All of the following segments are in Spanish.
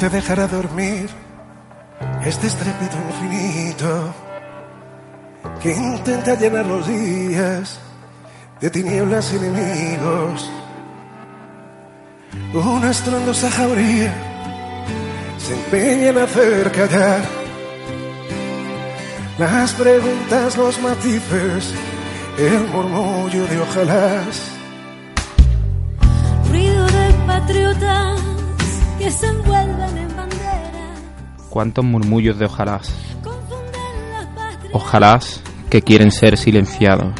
te dejará dormir este estrépito infinito que intenta llenar los días de tinieblas y enemigos. Una estrondosa jauría se empeña en hacer callar las preguntas, los matices, el murmullo de ojalás. Ruido de patriotas que se envuelven en banderas. Cuántos murmullos de ojalás. Ojalás que quieren ser silenciados.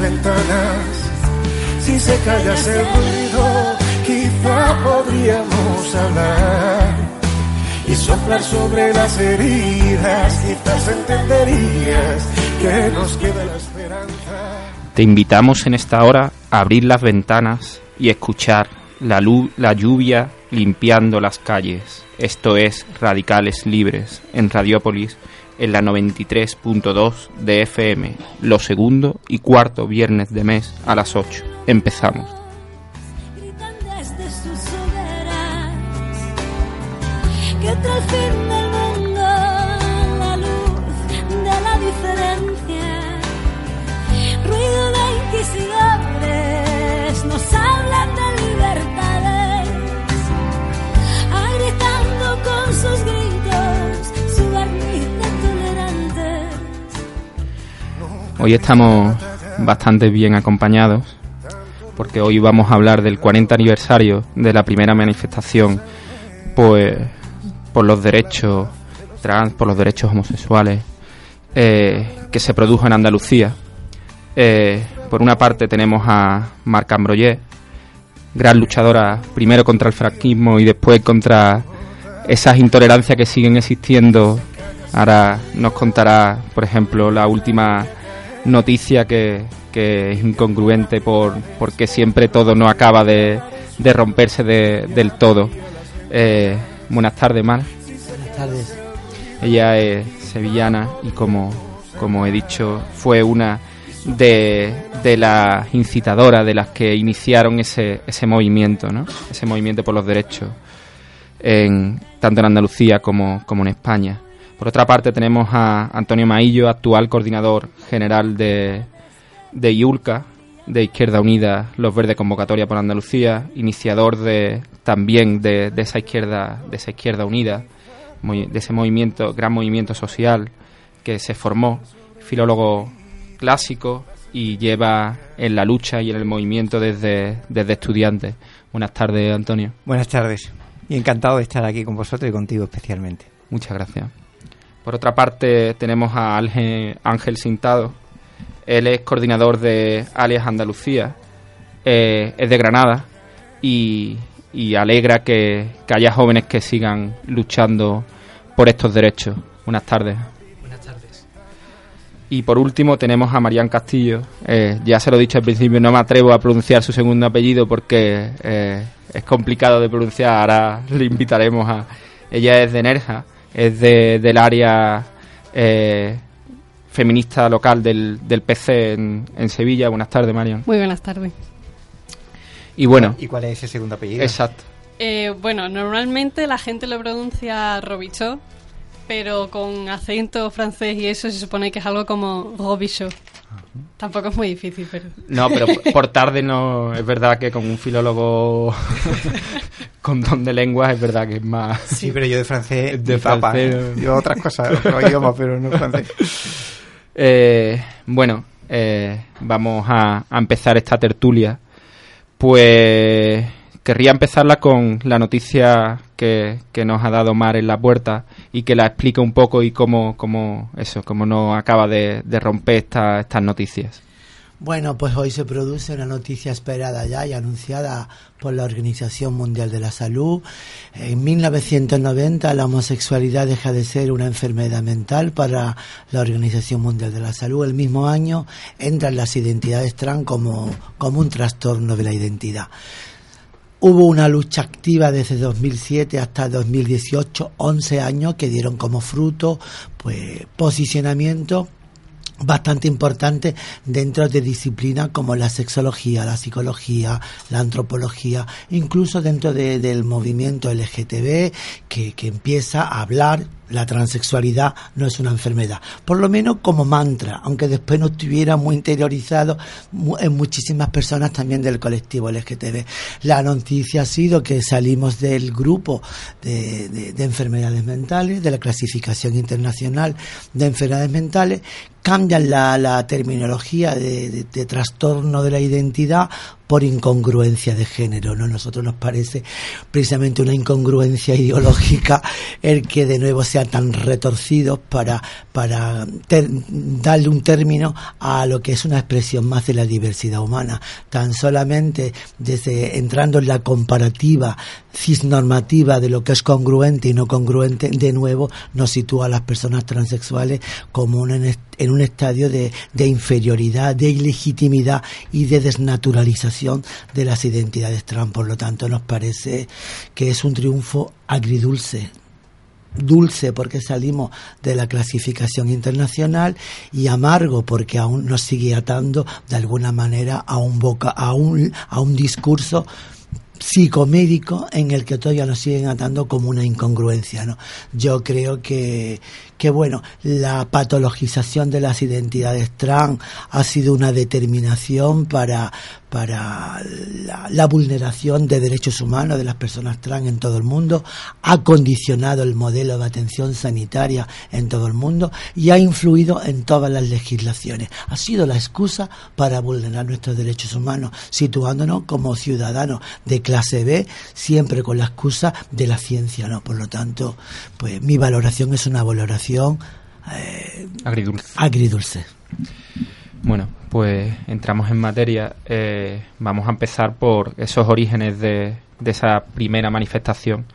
Ventanas. Si se callase el ruido, quizá podríamos hablar y soplar sobre las heridas, quizás entenderías que nos queda la esperanza. Te invitamos en esta hora a abrir las ventanas y escuchar la, lu- la lluvia limpiando las calles. Esto es Radicales Libres en Radiópolis en la 93.2 de FM, lo segundo y cuarto viernes de mes a las 8. Empezamos. gritan desde sus hogueras que Hoy estamos bastante bien acompañados porque hoy vamos a hablar del 40 aniversario de la primera manifestación pues por los derechos trans, por los derechos homosexuales eh, que se produjo en Andalucía. Eh, por una parte tenemos a Marc Ambroyer, gran luchadora primero contra el franquismo y después contra esas intolerancias que siguen existiendo. Ahora nos contará, por ejemplo, la última noticia que, que es incongruente por, porque siempre todo no acaba de, de romperse de- del todo. Eh, buenas tardes, Mar. Buenas tardes. Ella es sevillana y como, como he dicho, fue una de, de las incitadoras, de las que iniciaron ese, ese movimiento, ¿no? Ese movimiento por los derechos, en, tanto en Andalucía como, como en España. Por otra parte tenemos a Antonio Maillo, actual coordinador general de, de IULCA, de Izquierda Unida, Los Verdes Convocatoria por Andalucía, iniciador de, también de, de esa izquierda, de esa izquierda unida, de ese movimiento, gran movimiento social que se formó, filólogo clásico y lleva en la lucha y en el movimiento desde, desde estudiante. Buenas tardes, Antonio. Buenas tardes. Y encantado de estar aquí con vosotros y contigo especialmente. Muchas gracias. Por otra parte, tenemos a Ángel, Ángel Sintado. Él es coordinador de Alias Andalucía, eh, es de Granada y, y alegra que, que haya jóvenes que sigan luchando por estos derechos. Buenas tardes. Buenas tardes. Y por último tenemos a Marian Castillo. Eh, ya se lo he dicho al principio, no me atrevo a pronunciar su segundo apellido porque eh, es complicado de pronunciar. Ahora le invitaremos a... Ella es de Nerja, es de, del área eh, feminista local del, del PC en, en Sevilla. Buenas tardes, Marian. Muy buenas tardes. Y bueno, ¿Y cuál es ese segundo apellido? exacto. Eh, bueno, normalmente la gente lo pronuncia Robichaud, pero con acento francés y eso se supone que es algo como Robichaud. Tampoco es muy difícil, pero... No, pero por- tarde no... Es verdad que con un filólogo con don de lenguas es verdad que es más... Sí, pero yo de francés, De papa. francés, ¿eh? Yo otras cosas, otros idiomas, pero no francés. Eh, bueno, eh, vamos a, a empezar esta tertulia. Pues querría empezarla con la noticia que, que nos ha dado Mar en la puerta y que la explique un poco y cómo, cómo eso, cómo no acaba de, de romper esta- estas noticias. Bueno, pues hoy se produce una noticia esperada ya y anunciada por la Organización Mundial de la Salud. En 1990 la homosexualidad deja de ser una enfermedad mental para la Organización Mundial de la Salud. El mismo año entran las identidades trans como, como un trastorno de la identidad. Hubo una lucha activa desde 2007 hasta 2018, 11 años que dieron como fruto pues posicionamiento bastante importante dentro de disciplinas como la sexología, la psicología, la antropología, incluso dentro de, del movimiento LGTB que, que empieza a hablar la transexualidad no es una enfermedad, por lo menos como mantra, aunque después no estuviera muy interiorizado en muchísimas personas también del colectivo LGTB. La noticia ha sido que salimos del grupo de, de, enfermedades mentales, de la clasificación internacional de enfermedades mentales, cambian la, la terminología de, de, trastorno de la identidad por incongruencia de género. ¿no? Nosotros nos parece precisamente una incongruencia ideológica el que de nuevo sean tan retorcidos para, para darle un término a lo que es una expresión más de la diversidad humana. Tan solamente desde entrando en la comparativa cisnormativa de lo que es congruente y no congruente, de nuevo nos sitúa a las personas transexuales como en, en un estadio de, de inferioridad, de ilegitimidad y de desnaturalización de las identidades trans. Por lo tanto, nos parece que es un triunfo agridulce dulce porque salimos de la clasificación internacional y amargo porque aún nos sigue atando de alguna manera a un boca a un a un discurso psicomédico en el que todavía nos siguen atando como una incongruencia, ¿no? Yo creo que, que bueno, la patologización de las identidades trans ha sido una determinación para, para la, vulneración de derechos humanos de las personas trans en todo el mundo, ha condicionado el modelo de atención sanitaria en todo el mundo y ha influido en todas las legislaciones. Ha sido la excusa para vulnerar nuestros derechos humanos, situándonos como ciudadanos de clase B, siempre con la excusa de la ciencia, ¿no? Por lo tanto, pues mi valoración es una valoración eh, agridulce. agridulce. Bueno, pues entramos en materia. Eh, vamos a empezar por esos orígenes de, de esa primera manifestación.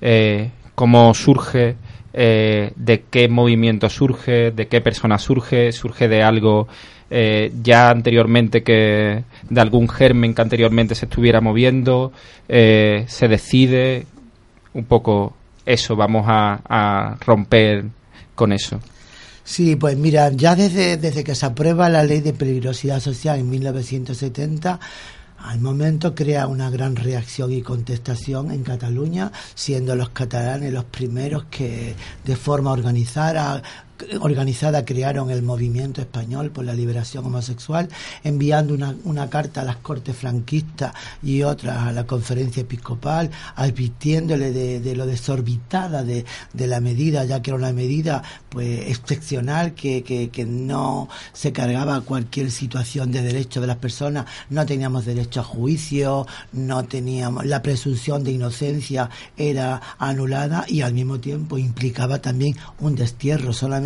Eh, ¿Cómo surge? ¿De qué movimiento surge? ¿De qué persona surge? ¿Surge de algo eh, ya anteriormente que de algún germen que anteriormente se estuviera moviendo? Eh, ¿Se decide? Un poco eso vamos a, a romper con eso? Sí, pues mira, ya desde, desde que se aprueba la ley de peligrosidad social en 1970, al momento crea una gran reacción y contestación en Cataluña, siendo los catalanes los primeros que de forma organizada organizada crearon el movimiento español por la liberación homosexual, enviando una, una carta a las cortes franquistas y otras a la conferencia episcopal, advirtiéndole de, lo desorbitada de, la medida, ya que era una medida pues excepcional que, que, que, no se cargaba cualquier situación de derecho de las personas, no teníamos derecho a juicio, no teníamos la presunción de inocencia era anulada y al mismo tiempo implicaba también un destierro solamente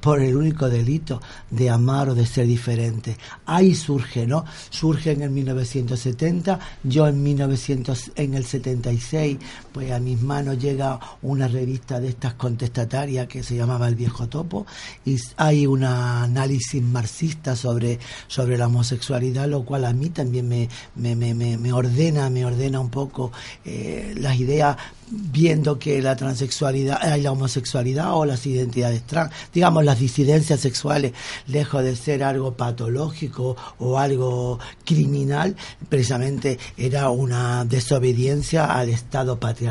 por el único delito de amar o de ser diferente. Ahí surge, ¿no? Surge en el 1970, yo en 1900, en el 76, pues a mis manos llega una revista de estas contestatarias que se llamaba El Viejo Topo y hay un análisis marxista sobre, sobre la homosexualidad, lo cual a mí también me, me, me, me ordena, me ordena un poco eh, las ideas viendo que la transexualidad, hay la homosexualidad o las identidades trans, digamos las disidencias sexuales, lejos de ser algo patológico o algo criminal, precisamente era una desobediencia al Estado patriarcal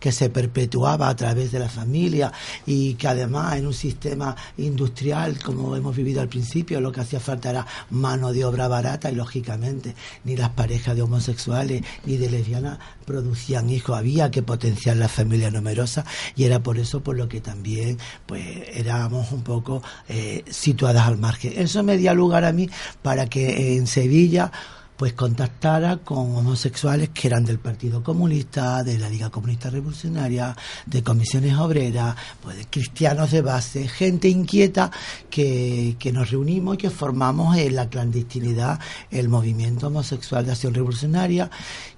que se perpetuaba a través de la familia y que además en un sistema industrial como hemos vivido al principio, lo que hacía falta era mano de obra barata y lógicamente ni las parejas de homosexuales ni de lesbianas producían hijos, había que potenciar la familia numerosa y era por eso por lo que también pues éramos un poco eh, situadas al margen. Eso me dio lugar a mí para que en Sevilla pues contactara con homosexuales que eran del Partido Comunista, de la Liga Comunista Revolucionaria, de comisiones obreras, pues de cristianos de base, gente inquieta que, que nos reunimos y que formamos en la clandestinidad el movimiento homosexual de acción revolucionaria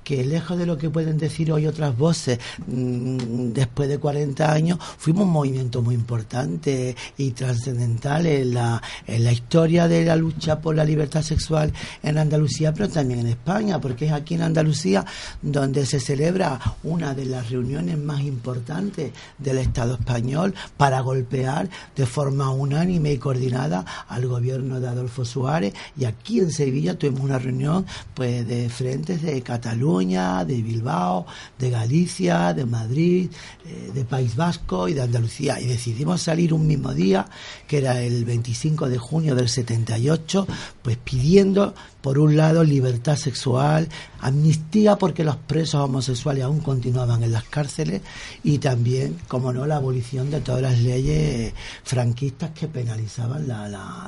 que lejos de lo que pueden decir hoy otras voces, mm, después de 40 años, fuimos un movimiento muy importante y trascendental en la, en la historia de la lucha por la libertad sexual en Andalucía, pero también en España, porque es aquí en Andalucía donde se celebra una de las reuniones más importantes del Estado español para golpear de forma unánime y coordinada al gobierno de Adolfo Suárez. Y aquí en Sevilla tuvimos una reunión pues de frentes de Cataluña de Bilbao, de Galicia, de Madrid, eh, de País Vasco y de Andalucía. Y decidimos salir un mismo día, que era el 25 de junio del 78, pues pidiendo por un lado, libertad sexual, amnistía porque los presos homosexuales aún continuaban en las cárceles y también, como no, la abolición de todas las leyes franquistas que penalizaban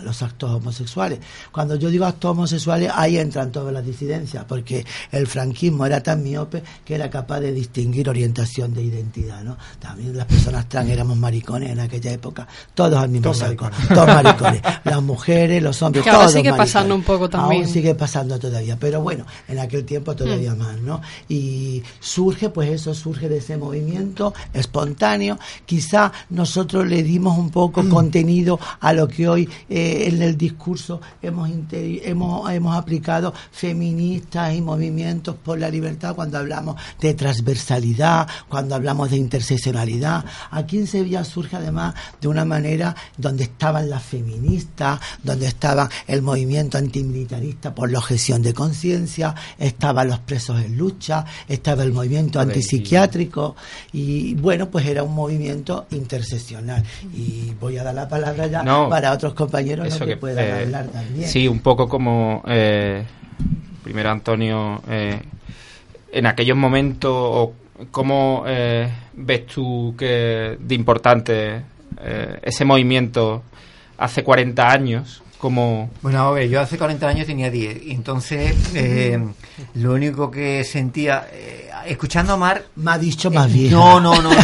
los actos homosexuales. Cuando yo digo actos homosexuales, ahí entran todas las disidencias, porque el franquismo era tan miope que era capaz de distinguir orientación de identidad. ¿no? También las personas trans éramos maricones en aquella época, todos al mismo Todos saco, maricones. todos maricones, las mujeres, los hombres, Que ahora todos sigue maricones. pasando un poco también. Aún sigue pasando todavía, pero bueno, en aquel tiempo todavía Mm. más, ¿no? Y surge, pues eso surge de ese movimiento espontáneo. Quizá nosotros le dimos un poco Mm. contenido a lo que hoy eh, en el discurso hemos, hemos, hemos aplicado feministas y movimientos por la libertad cuando hablamos de transversalidad, cuando hablamos de interseccionalidad. Aquí en Sevilla surge además de una manera donde estaban las feministas, donde estaba el movimiento antimilitarista por la objeción de conciencia, estaban los presos en lucha, estaba el movimiento antipsiquiátrico y bueno, pues era un movimiento interseccional. Y voy a dar la palabra ya No, para otros compañeros que, que, puedan eh, hablar también. Sí, un poco como eh, primero Antonio, eh, en aquellos momentos, ¿cómo eh, ves tú que de importante ese movimiento hace 40 años? Como Bueno, a ver, yo hace 40 años tenía 10. Y entonces, eh, lo único que sentía, eh, escuchando a Mar. Me ha dicho más eh, vieja. No, no, no, no.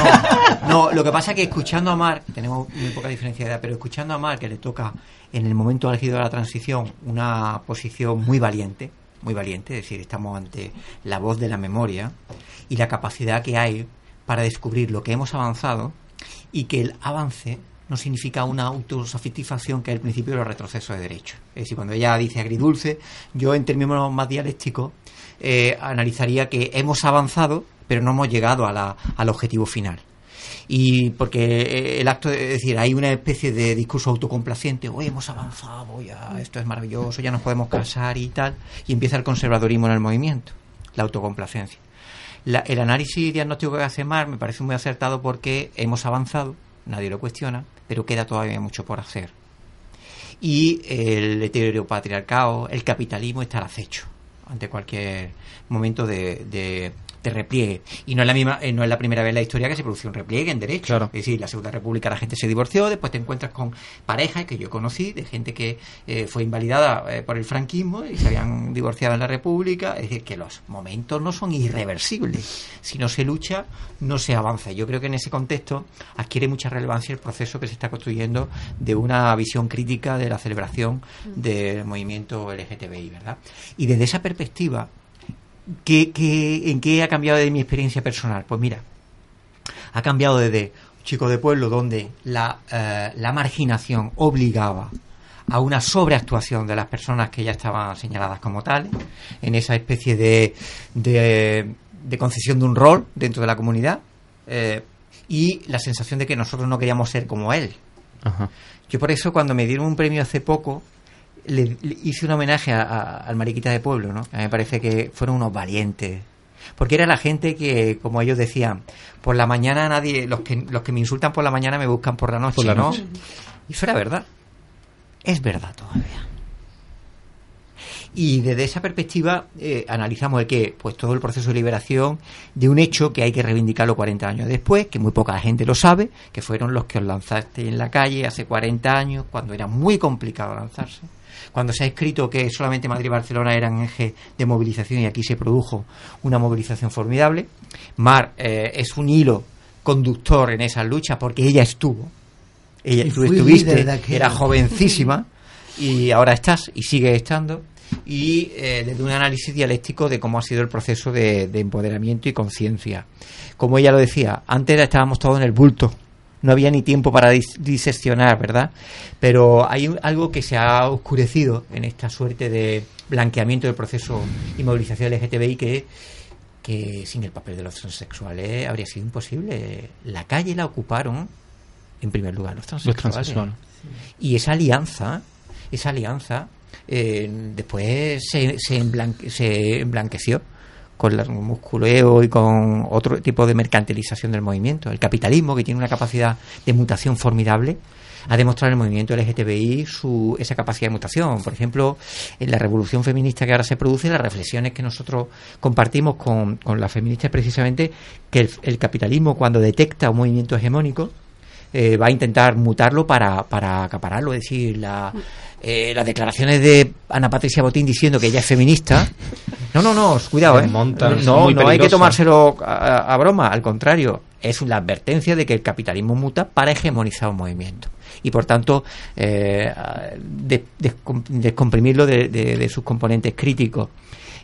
No, lo que pasa es que escuchando a Mar, tenemos muy poca diferencia de edad, pero escuchando a Mar, que le toca en el momento álgido de la transición una posición muy valiente, muy valiente, es decir, estamos ante la voz de la memoria y la capacidad que hay para descubrir lo que hemos avanzado y que el avance no significa una autosatisfacción que es el principio de los retrocesos de derecho. Es decir, cuando ella dice agridulce, yo en términos más dialécticos eh, analizaría que hemos avanzado, pero no hemos llegado a la- al objetivo final. Y porque eh, el acto, es decir, hay una especie de discurso autocomplaciente, hoy hemos avanzado, ya esto es maravilloso, ya nos podemos casar y tal, y empieza el conservadurismo en el movimiento, la autocomplacencia. La- el análisis diagnóstico que hace Mar me parece muy acertado porque hemos avanzado, nadie lo cuestiona, pero queda todavía mucho por hacer. Y el heteropatriarcado, el capitalismo está al acecho ante cualquier momento de- de repliegue. Y no es la misma, eh, no es la primera vez en la historia que se produce un repliegue en derecho. Claro. Es decir, la Segunda República la gente se divorció, después te encuentras con parejas que yo conocí, de gente que eh, fue invalidada eh, por el franquismo y se habían divorciado en la República. Es decir, que los momentos no son irreversibles. Si no se lucha, no se avanza. Yo creo que en ese contexto adquiere mucha relevancia el proceso que se está construyendo de una visión crítica de la celebración del movimiento LGTBI, ¿verdad? Y desde esa perspectiva, ¿qué, qué, en qué ha cambiado de mi experiencia personal? Pues mira, ha cambiado desde chico de pueblo donde la, eh, la marginación obligaba a una sobreactuación de las personas que ya estaban señaladas como tales, en esa especie de, de, de concesión de un rol dentro de la comunidad, eh, y la sensación de que nosotros no queríamos ser como él. Ajá. Yo por eso cuando me dieron un premio hace poco le, le hice un homenaje a- a- al Mariquita de Pueblo, ¿no? A mí me parece que fueron unos valientes. Porque era la gente que, como ellos decían, por la mañana nadie, los que, los que me insultan por la mañana me buscan por la noche, Por la ¿no? noche. Y eso era verdad. Es verdad todavía. Y desde esa perspectiva eh, analizamos el que, pues todo el proceso de liberación de un hecho que hay que reivindicarlo 40 años después, que muy poca gente lo sabe, que fueron los que os lanzaste en la calle hace 40 años, cuando era muy complicado lanzarse, Cuando se ha escrito que solamente Madrid y Barcelona eran eje de movilización y aquí se produjo una movilización formidable, Mar eh, es un hilo conductor en esas luchas porque ella estuvo. Ella, Y tú estuviste, era jovencísima y ahora estás y sigue estando. Y eh, desde un análisis dialéctico de cómo ha sido el proceso de, de empoderamiento y conciencia. Como ella lo decía, antes estábamos todos en el bulto, no había ni tiempo para dis- diseccionar, ¿verdad? Pero hay algo que se ha oscurecido en esta suerte de blanqueamiento del proceso y movilización LGTBI que, que sin el papel de los transexuales habría sido imposible. La calle la ocuparon, en primer lugar, los Los transexuales. transexuales. Y esa alianza, esa alianza, eh, después se, se, emblanque- se emblanqueció con el musculeo y con otro tipo de mercantilización del movimiento. El capitalismo, que tiene una capacidad de mutación formidable, ha demostrado el movimiento LGTBI su, esa capacidad de mutación. Por ejemplo, en la revolución feminista que ahora se produce, las reflexiones que nosotros compartimos con, con las feministas precisamente, que el, el capitalismo cuando detecta un movimiento hegemónico, eh, va a intentar mutarlo para, para acapararlo. Es decir, la, eh, las declaraciones de Ana Patricia Botín diciendo que ella es feminista. No, no, no, cuidado, ¿eh? No, no hay que tomárselo a, a broma, al contrario, es la advertencia de que el capitalismo muta para hegemonizar un movimiento. Y por tanto, eh, de- descom- descomprimirlo de, de- de sus componentes críticos.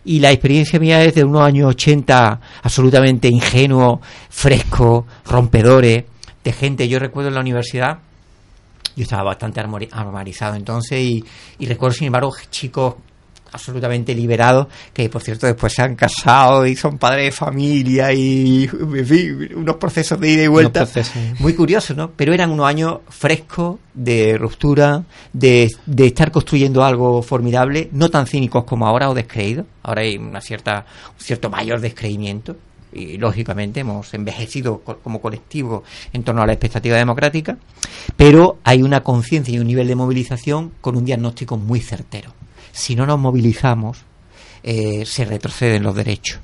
Y la experiencia mía es de unos años 80 absolutamente ingenuos, frescos, rompedores, de gente. Yo recuerdo en la universidad, yo estaba bastante armarizado entonces y, y recuerdo, sin embargo, chicos absolutamente liberados que por cierto después se han casado y son padres de familia y en fin, unos procesos de ida y vuelta procesos. muy curiosos ¿no? pero eran unos años frescos de ruptura de, de estar construyendo algo formidable no tan cínicos como ahora o descreídos ahora hay una cierta un cierto mayor descreimiento y lógicamente hemos envejecido co- como colectivo en torno a la expectativa democrática, pero hay una conciencia y un nivel de movilización con un diagnóstico muy certero. Si no nos movilizamos, eh, se retroceden los derechos.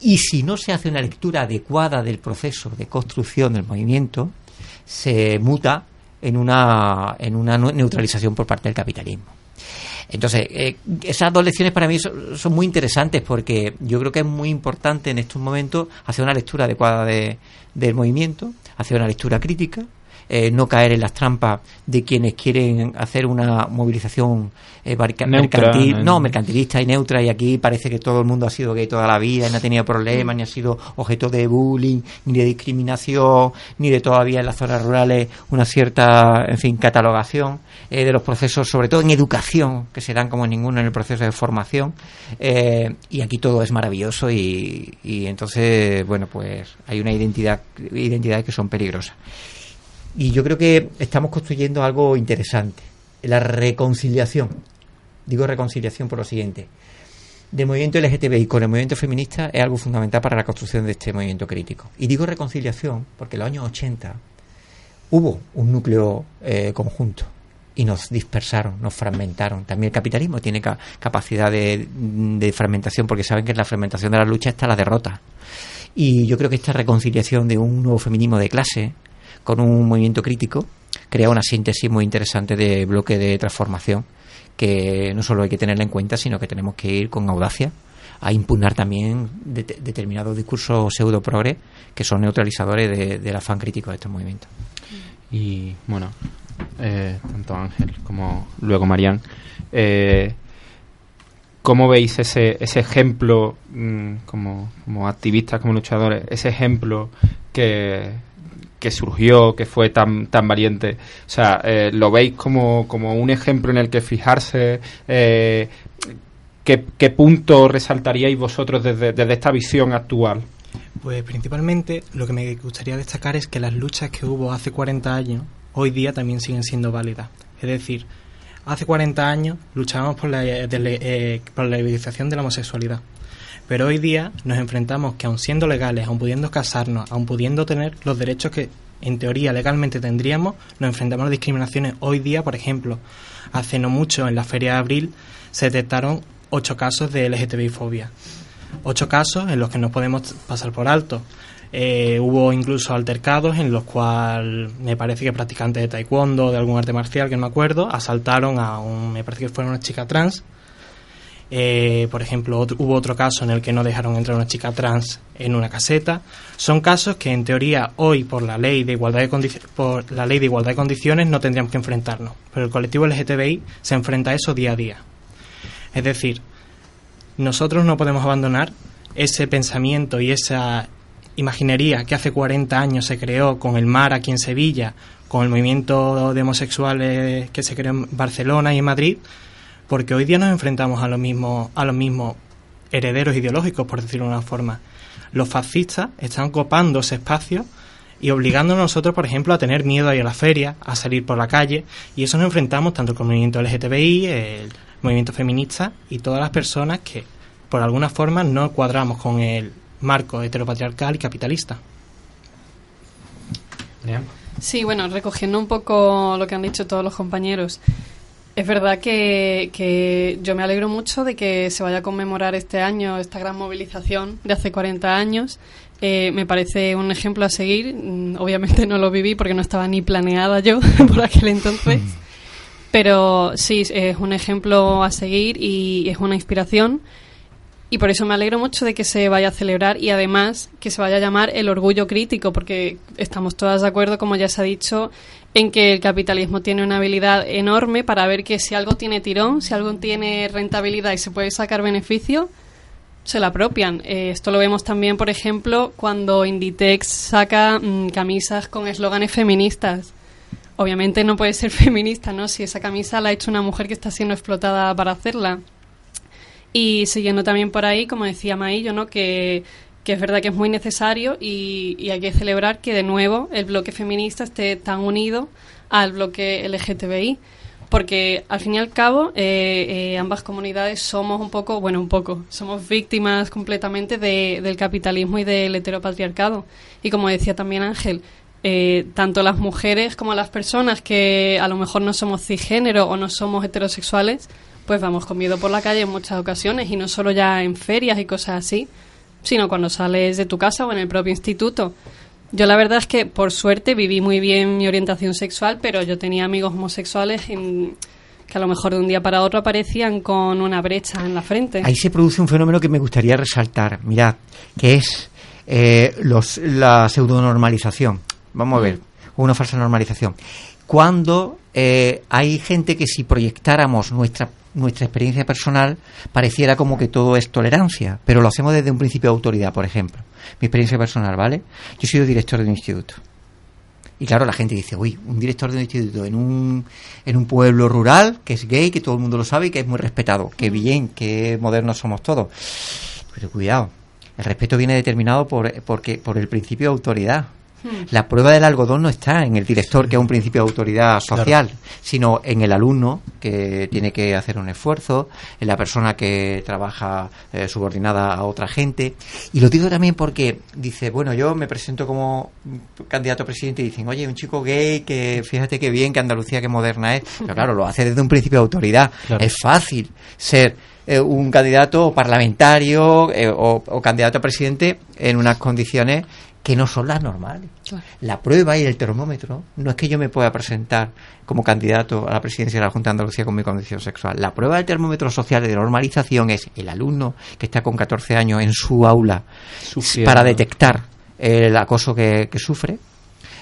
Y si no se hace una lectura adecuada del proceso de construcción del movimiento, se muta en una, en una neutralización por parte del capitalismo. Entonces, eh, esas dos lecciones para mí son, son muy interesantes porque yo creo que es muy importante en estos momentos hacer una lectura adecuada de- del movimiento, hacer una lectura crítica, eh, no caer en las trampas de quienes quieren hacer una movilización eh, barca- Neutra, mercantil, no, mercantilista y neutra y aquí parece que todo el mundo ha sido gay toda la vida y no ha tenido problemas, ni ha sido objeto de bullying, ni de discriminación, ni de todavía en las zonas rurales una cierta, en fin, catalogación eh, de los procesos, sobre todo en educación, que se dan como en ninguno en el proceso de formación. eh, y aquí todo es maravilloso y, y entonces, bueno, pues hay una identidad, identidades que son peligrosas. Y yo creo que estamos construyendo algo interesante, la reconciliación. Digo reconciliación por lo siguiente. Del movimiento LGTBI con el movimiento feminista es algo fundamental para la construcción de este movimiento crítico. Y digo reconciliación porque en los años 80 hubo un núcleo eh, conjunto y nos dispersaron, nos fragmentaron. También el capitalismo tiene ca- capacidad de, de fragmentación porque saben que en la fragmentación de la lucha está la derrota. Y yo creo que esta reconciliación de un nuevo feminismo de clase con un movimiento crítico crea una síntesis muy interesante de bloque de transformación que no solo hay que tenerla en cuenta, sino que tenemos que ir con audacia a impugnar también de- determinados discursos pseudo progre que son neutralizadores de- del afán crítico de estos movimientos. Y bueno, eh, tanto Ángel como luego Marían, eh, ¿cómo veis ese, ese ejemplo mm, como, como activistas, como luchadores, ese ejemplo que, que surgió, que fue tan, tan valiente? O sea, eh, ¿lo veis como, como un ejemplo en el que fijarse? Eh, ¿qué, ¿Qué punto resaltaríais vosotros desde, desde esta visión actual? Pues principalmente lo que me gustaría destacar es que las luchas que hubo hace 40 años, hoy día también siguen siendo válidas. Es decir, hace 40 años luchábamos por la, eh, de eh, por la legalización de la homosexualidad. Pero hoy día nos enfrentamos que aun siendo legales, aun pudiendo casarnos, aun pudiendo tener los derechos que en teoría legalmente tendríamos, nos enfrentamos a discriminaciones. Hoy día, por ejemplo, hace no mucho en la Feria de Abril se detectaron ocho casos de LGTBI-fobia. Ocho casos en los que no podemos pasar por alto. Eh, hubo incluso altercados en los cuales me parece que practicantes de taekwondo de algún arte marcial, que no me acuerdo, asaltaron a un, me parece que fue una chica trans. Eh, por ejemplo, hubo otro caso en el que no dejaron entrar una chica trans en una caseta. Son casos que en teoría hoy por la ley de igualdad de por la ley de igualdad de condiciones no tendríamos que enfrentarnos, pero el colectivo LGTBI se enfrenta a eso día a día. Es decir, nosotros no podemos abandonar ese pensamiento y esa imaginería que hace 40 años se creó con el mar aquí en Sevilla, con el movimiento de homosexuales que se creó en Barcelona y en Madrid, porque hoy día nos enfrentamos a los mismos, a los mismos herederos ideológicos, por decirlo de una forma. Los fascistas están copando ese espacio y obligándonos a nosotros, por ejemplo, a tener miedo a ir a la feria, a salir por la calle, y eso nos enfrentamos tanto con el movimiento LGTBI, el movimiento feminista y todas las personas que, por alguna forma, no cuadramos con el marco heteropatriarcal y capitalista. Sí, bueno, recogiendo un poco lo que han dicho todos los compañeros, es verdad que, que yo me alegro mucho de que se vaya a conmemorar este año esta gran movilización de hace 40 años. Eh, me parece un ejemplo a seguir. Mm, Obviamente no lo viví porque no estaba ni planeada yo por aquel entonces. Pero sí, es un ejemplo a seguir y es una inspiración. Y por eso me alegro mucho de que se vaya a celebrar y además que se vaya a llamar el orgullo crítico, porque estamos todas de acuerdo, como ya se ha dicho, en que el capitalismo tiene una habilidad enorme para ver que si algo tiene tirón, si algo tiene rentabilidad y se puede sacar beneficio, se la apropian. Eh, esto lo vemos también, por ejemplo, cuando Inditex saca mm, camisas con eslóganes feministas. Obviamente no puede ser feminista, ¿no? Si esa camisa la ha hecho una mujer que está siendo explotada para hacerla. Y siguiendo también por ahí, como decía Maillo, ¿no? que, que es verdad que es muy necesario y, y hay que celebrar que de nuevo el bloque feminista esté tan unido al bloque LGTBI. Porque al fin y al cabo eh, eh, ambas comunidades somos un poco, bueno, un poco, somos víctimas completamente de- del capitalismo y del heteropatriarcado. Y como decía también Ángel, eh, tanto las mujeres como las personas que a lo mejor no somos cisgénero o no somos heterosexuales, pues vamos con miedo por la calle en muchas ocasiones y no solo ya en ferias y cosas así, sino cuando sales de tu casa o en el propio instituto. Yo la verdad es que por suerte viví muy bien mi orientación sexual, pero yo tenía amigos homosexuales en- que a lo mejor de un día para otro aparecían con una brecha en la frente. Ahí se produce un fenómeno que me gustaría resaltar, mirad, que es eh, los, la pseudonormalización. Vamos a ver, o una falsa normalización. Cuando eh, hay gente que si proyectáramos nuestra nuestra experiencia personal pareciera como que todo es tolerancia, pero lo hacemos desde un principio de autoridad, por ejemplo. Mi experiencia personal, ¿vale? Yo he sido director de un instituto. Y claro, la gente dice, uy, un director de un instituto en un, en un pueblo rural, que es gay, que todo el mundo lo sabe y que es muy respetado. Qué bien, qué modernos somos todos. Pero cuidado, el respeto viene determinado por, porque, por el principio de autoridad. La prueba del algodón no está en el director, que es un principio de autoridad social, sino en el alumno, que tiene que hacer un esfuerzo, en la persona que trabaja eh, subordinada a otra gente. Y lo digo también porque dice, bueno, yo me presento como candidato a presidente y dicen, oye, un chico gay, que fíjate qué bien, que Andalucía, qué moderna es. Pero claro, lo hace desde un principio de autoridad. Claro. Es fácil ser eh, un candidato parlamentario eh, o, o candidato a presidente en unas condiciones que no son las normales. Claro. La prueba y el termómetro no es que yo me pueda presentar como candidato a la presidencia de la Junta de Andalucía con mi condición sexual. La prueba del termómetro social y de normalización es el alumno que está con 14 años en su aula Sufriendo. para detectar el acoso que, que sufre.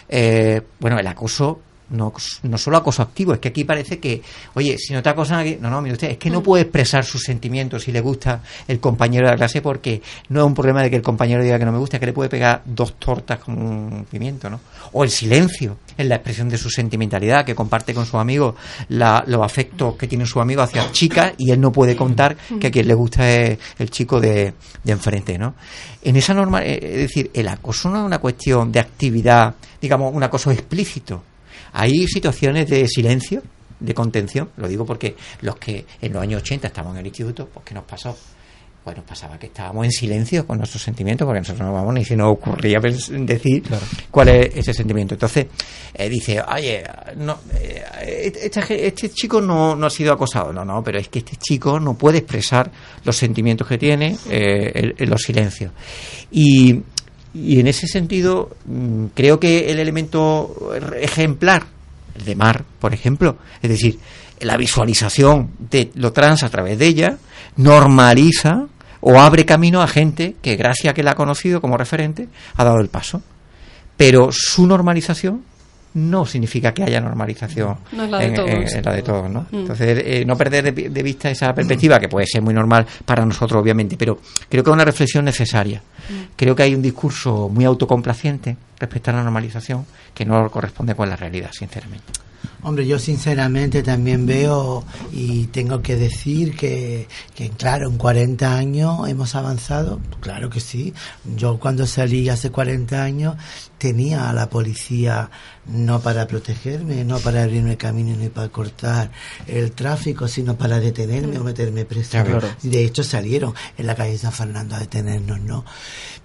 Eh, bueno, el acoso no, no solo acoso activo, es que aquí parece que, oye, si no te acosan aquí, no, no, mire usted, es que no puede expresar sus sentimientos si le gusta el compañero de la clase porque no es un problema de que el compañero diga que no me gusta, es que le puede pegar dos tortas con un pimiento, ¿no? O el silencio en la expresión de su sentimentalidad, que comparte con su amigo la- los afectos que tiene su amigo hacia chicas y él no puede contar que a quien le gusta es el chico de, de enfrente, ¿no? En esa norma, eh, es decir, el acoso no es una cuestión de actividad, digamos, un acoso explícito. Hay situaciones de silencio, de contención, lo digo porque los que en los años 80 estábamos en el instituto, pues ¿qué nos pasó? Pues nos pasaba que estábamos en silencio con nuestros sentimientos, porque nosotros no vamos ni si nos ocurría decir cuál es ese sentimiento. Entonces, eh, dice, oye, no, eh, ge- este, chico no, no ha sido acosado. No, no, pero es que este chico no puede expresar los sentimientos que tiene eh, en, en los silencios. Y Y en ese sentido, mm, creo que el elemento ejemplar, el de Mar, por ejemplo, es decir, la visualización de lo trans a través de ella, normaliza o abre camino a gente que, gracias a que la ha conocido como referente, ha dado el paso. Pero su normalización no significa que haya normalización No es la de en, todos. en- en la de todos, ¿no? Mm. Entonces, eh, no perder de, de vista esa perspectiva, que puede ser muy normal para nosotros, obviamente, pero creo que es una reflexión necesaria. Creo que hay un discurso muy autocomplaciente respecto a la normalización que no corresponde con la realidad, sinceramente. Hombre, yo sinceramente también veo y tengo que decir que, que, claro, en 40 años hemos avanzado, claro que sí. Yo cuando salí hace 40 años tenía a la policía no para protegerme, no para abrirme camino ni para cortar el tráfico, sino para detenerme o meterme preso. De hecho salieron en la calle San Fernando a detenernos, ¿no?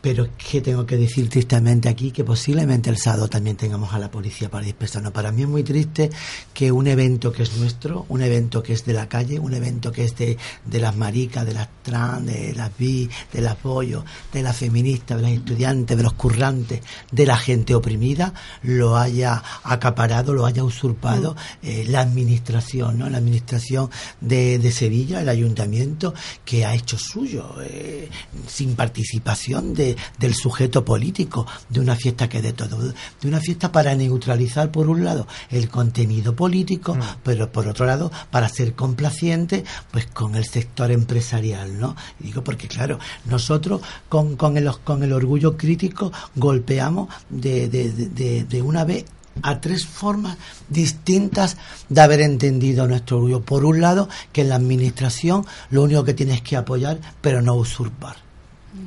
Pero es que tengo que decir tristemente aquí que posiblemente el sábado también tengamos a la policía para dispersarnos. Para mí es muy triste que un evento que es nuestro, un evento que es de la calle, un evento que es de, de las maricas, de las trans, de las bi, del apoyo, de las feministas, de las estudiantes, de los currantes, de la gente oprimida, lo haya acaparado, lo haya usurpado eh, la administración, ¿no? La administración de, de Sevilla, el ayuntamiento, que ha hecho suyo, eh, sin participación de, del sujeto político, de una fiesta que de todo, de una fiesta para neutralizar por un lado el contenido político, pero por otro lado para ser complaciente pues con el sector empresarial, ¿no? Y digo porque claro, nosotros con, con, el, con el orgullo crítico golpeamos de, de- de una vez a tres formas distintas de haber entendido nuestro orgullo. Por un lado, que en la administración lo único que tienes que apoyar, pero no usurpar.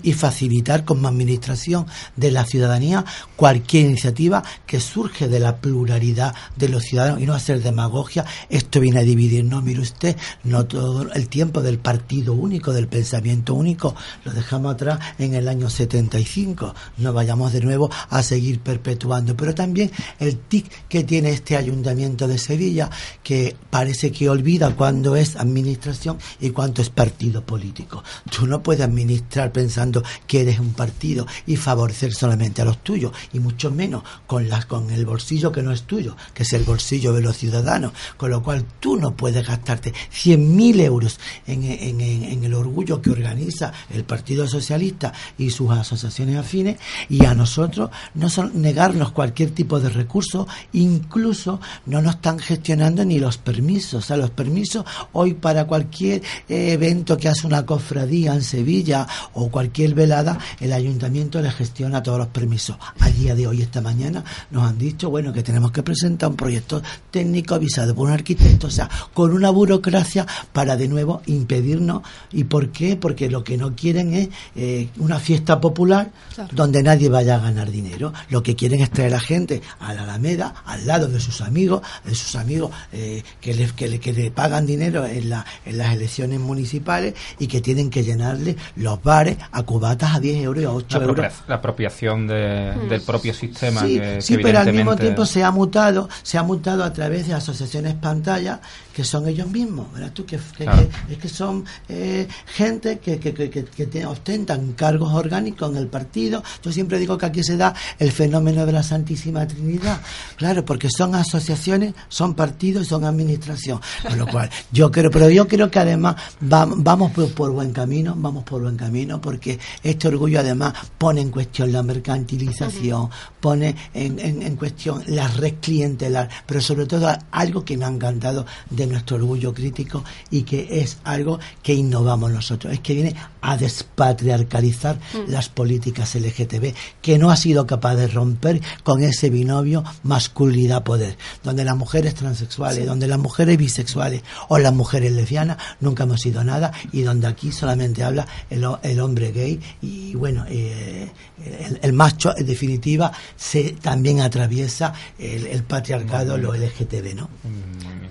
Y facilitar como administración de la ciudadanía cualquier iniciativa que surge de la pluralidad de los ciudadanos y no hacer demagogia. Esto viene a dividir, no, mire usted, no todo el tiempo del partido único, del pensamiento único, lo dejamos atrás en el año 75. No vayamos de nuevo a seguir perpetuando. Pero también el tic que tiene este ayuntamiento de Sevilla, que parece que olvida cuándo es administración y cuánto es partido político. Tú no puedes administrar pensando que eres un partido y favorecer solamente a los tuyos, y mucho menos con, la, con el bolsillo que no es tuyo, que es el bolsillo de los ciudadanos. Con lo cual tú no puedes gastarte 100.000 euros en, en- el orgullo que organiza el Partido Socialista y sus asociaciones afines, y a nosotros no son negarnos cualquier tipo de recurso, incluso no nos están gestionando ni los permisos. O sea, los permisos hoy para cualquier eh, evento que hace una cofradía en Sevilla o cualquier velada, el ayuntamiento le gestiona todos los permisos. A día de hoy, esta mañana, nos han dicho, bueno, que tenemos que presentar un proyecto técnico avisado por un arquitecto, o sea, con una burocracia para de nuevo impedirnos. ¿Y por qué? Porque lo que no quieren es eh, una fiesta popular Claro. donde nadie vaya a ganar dinero. Lo que quieren es traer a gente a la Alameda, al lado de sus amigos, de sus amigos eh, que, le, que, le, que le pagan dinero en, la, en las elecciones municipales y que tienen que llenarle los bares a cubatas a 10 euros y a 8 La, euros. la apropiación de- del propio sistema. Sí, que, sí, que pero al mismo tiempo se ha mutado, se ha mutado a través de asociaciones pantalla que son ellos mismos, ¿verdad tú? Que, que- Claro. que- es que son eh, gente que, que, que, que- que te- ostentan cargos orgánicos en el partido. Yo siempre digo que aquí se da el fenómeno de la Santísima Trinidad, claro, porque son asociaciones, son partidos y son administración. Con lo cual, yo creo, pero yo creo que además va- vamos por, por buen camino, vamos por buen camino, porque este orgullo además pone en cuestión la mercantilización, pone en, en- en cuestión la red clientelar, pero sobre todo algo que me ha encantado de nuestro orgullo crítico y que es algo que innovamos nosotros, es que viene a despatriarcalizar las políticas LGTB, que no ha sido capaz de romper con ese binomio masculinidad-poder, donde las mujeres transexuales, donde las mujeres bisexuales o las mujeres lesbianas nunca hemos sido nada y donde aquí solamente habla el, el hombre gay y bueno, eh, el, el macho en definitiva se también atraviesa el, el patriarcado, lo LGTB, ¿no?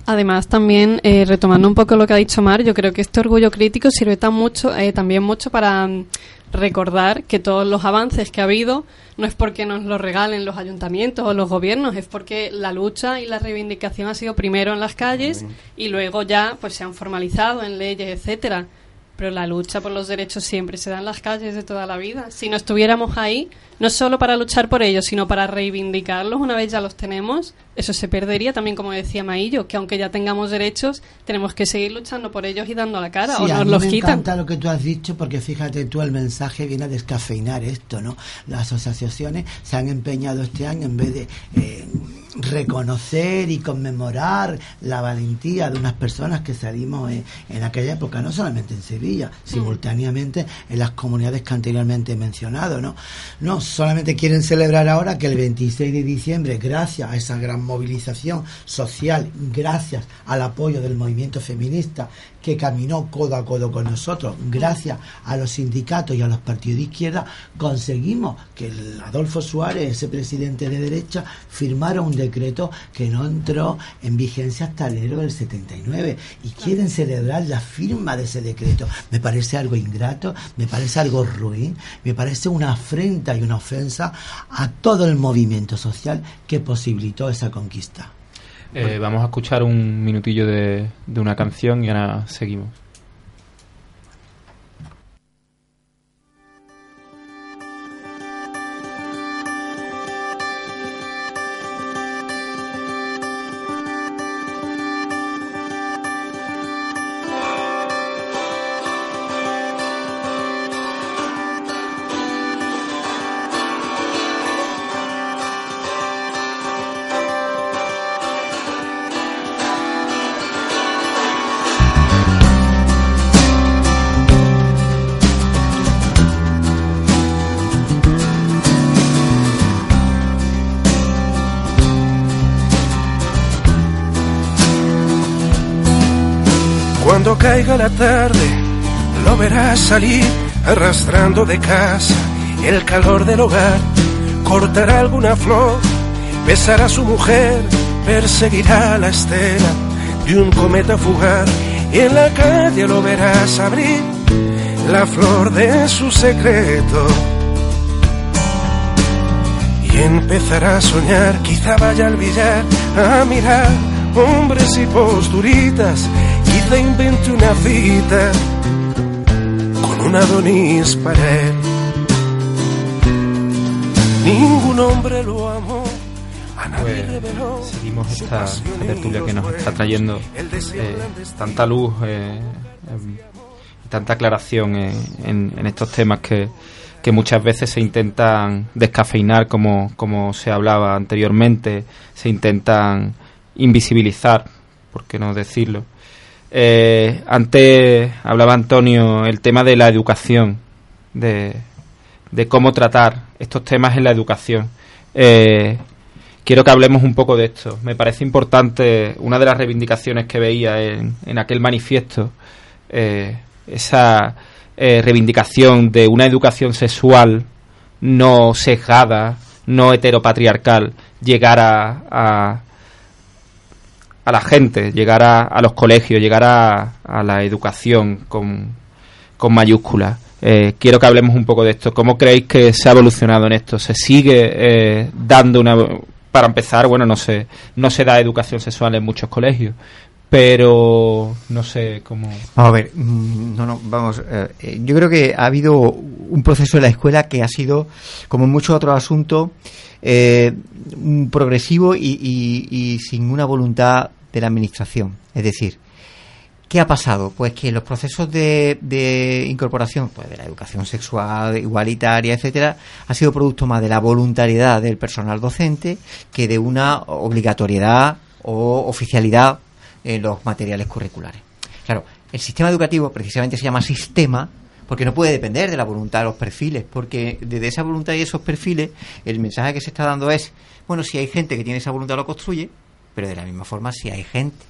Además, también eh, retomando un poco lo que ha dicho Mar, yo creo que este orgullo crítico sirve tan mucho, eh, también mucho para mm, recordar que todos los avances que ha habido no es porque nos lo regalen los ayuntamientos o los gobiernos, es porque la lucha y la reivindicación ha sido primero en las calles y luego ya pues se han formalizado en leyes, etcétera. Pero la lucha por los derechos siempre se da en las calles de toda la vida. Si no estuviéramos ahí, no solo para luchar por ellos, sino para reivindicarlos una vez ya los tenemos, eso se perdería también, como decía Maillo, que aunque ya tengamos derechos, tenemos que seguir luchando por ellos y dando la cara, Sí, o a nos mí los me quitan. encanta lo que tú has dicho porque fíjate tú el mensaje viene a descafeinar esto, ¿no? Las asociaciones se han empeñado este año en vez de eh, reconocer y conmemorar la valentía de unas personas que salimos en, en aquella época, no solamente en Sevilla, simultáneamente en las comunidades que anteriormente he mencionado, ¿no? No, solamente quieren celebrar ahora que el 26 de diciembre, gracias a esa gran movilización social, gracias al apoyo del movimiento feminista que caminó codo a codo con nosotros, gracias a los sindicatos y a los partidos de izquierda, conseguimos que el Adolfo Suárez, ese presidente de derecha, firmara un decreto que no entró en vigencia hasta enero del 79 y quieren celebrar la firma de ese decreto. Me parece algo ingrato, me parece algo ruin, me parece una afrenta y una ofensa a todo el movimiento social que posibilitó esa conquista. Eh, vamos a escuchar un minutillo de, de una canción y ahora seguimos. Arrastrando de casa el calor del hogar. Cortará alguna flor, besará a su mujer, perseguirá la estela de un cometa fugaz. Y en la calle lo verás abrir la flor de su secreto. Y empezará a soñar, quizá vaya al billar a mirar hombres y posturitas. Quizá invente una cita un Adonis para él. Ningún hombre lo amó. Pues seguimos esta, tertulia que nos está trayendo eh, tanta luz eh, em, y tanta aclaración en, en- en estos temas que, que muchas veces se intentan descafeinar como, como se hablaba anteriormente, se intentan invisibilizar, por qué no decirlo. Eh, antes hablaba Antonio el tema de la educación, de, de cómo tratar estos temas en la educación. Eh, quiero que hablemos un poco de esto. Me parece importante una de las reivindicaciones que veía en, aquel manifiesto, eh, esa eh, reivindicación de una educación sexual no sesgada, no heteropatriarcal, llegar a, a la gente, llegar a, a los colegios, llegar a, a la educación con, con mayúsculas. Eh, quiero que hablemos un poco de esto. ¿Cómo creéis que se ha evolucionado en esto? ¿Se sigue eh, dando una... Para empezar, bueno, no sé, no se da educación sexual en muchos colegios, pero no sé cómo... Vamos a ver, mm, no, no, vamos, eh, eh, yo creo que ha habido un proceso en la escuela que ha sido, como en muchos otros asuntos, eh, progresivo y, y- y sin una voluntad de la administración. Es decir, ¿qué ha pasado? Pues que los procesos de, de incorporación pues de la educación sexual, igualitaria, etcétera, ha sido producto más de la voluntariedad del personal docente que de una obligatoriedad o oficialidad en los materiales curriculares. Claro, el sistema educativo precisamente se llama sistema porque no puede depender de la voluntad de los perfiles, porque desde esa voluntad y esos perfiles el mensaje que se está dando es, bueno, si hay gente que tiene esa voluntad lo construye, pero de la misma forma si hay gente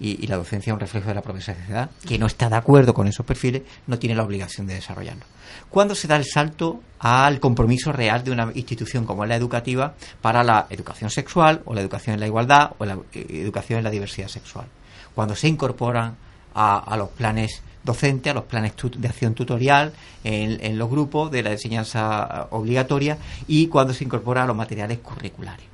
y, la docencia es un reflejo de la propia sociedad que no está de acuerdo con esos perfiles, no tiene la obligación de desarrollarlo. ¿Cuándo se da el salto al compromiso real de una institución como la educativa para la educación sexual o la educación en la igualdad o la eh, educación en la diversidad sexual? Cuando se incorporan a, los planes docentes, a los planes de acción tutorial en, en los grupos de la enseñanza obligatoria y cuando se incorpora a los materiales curriculares.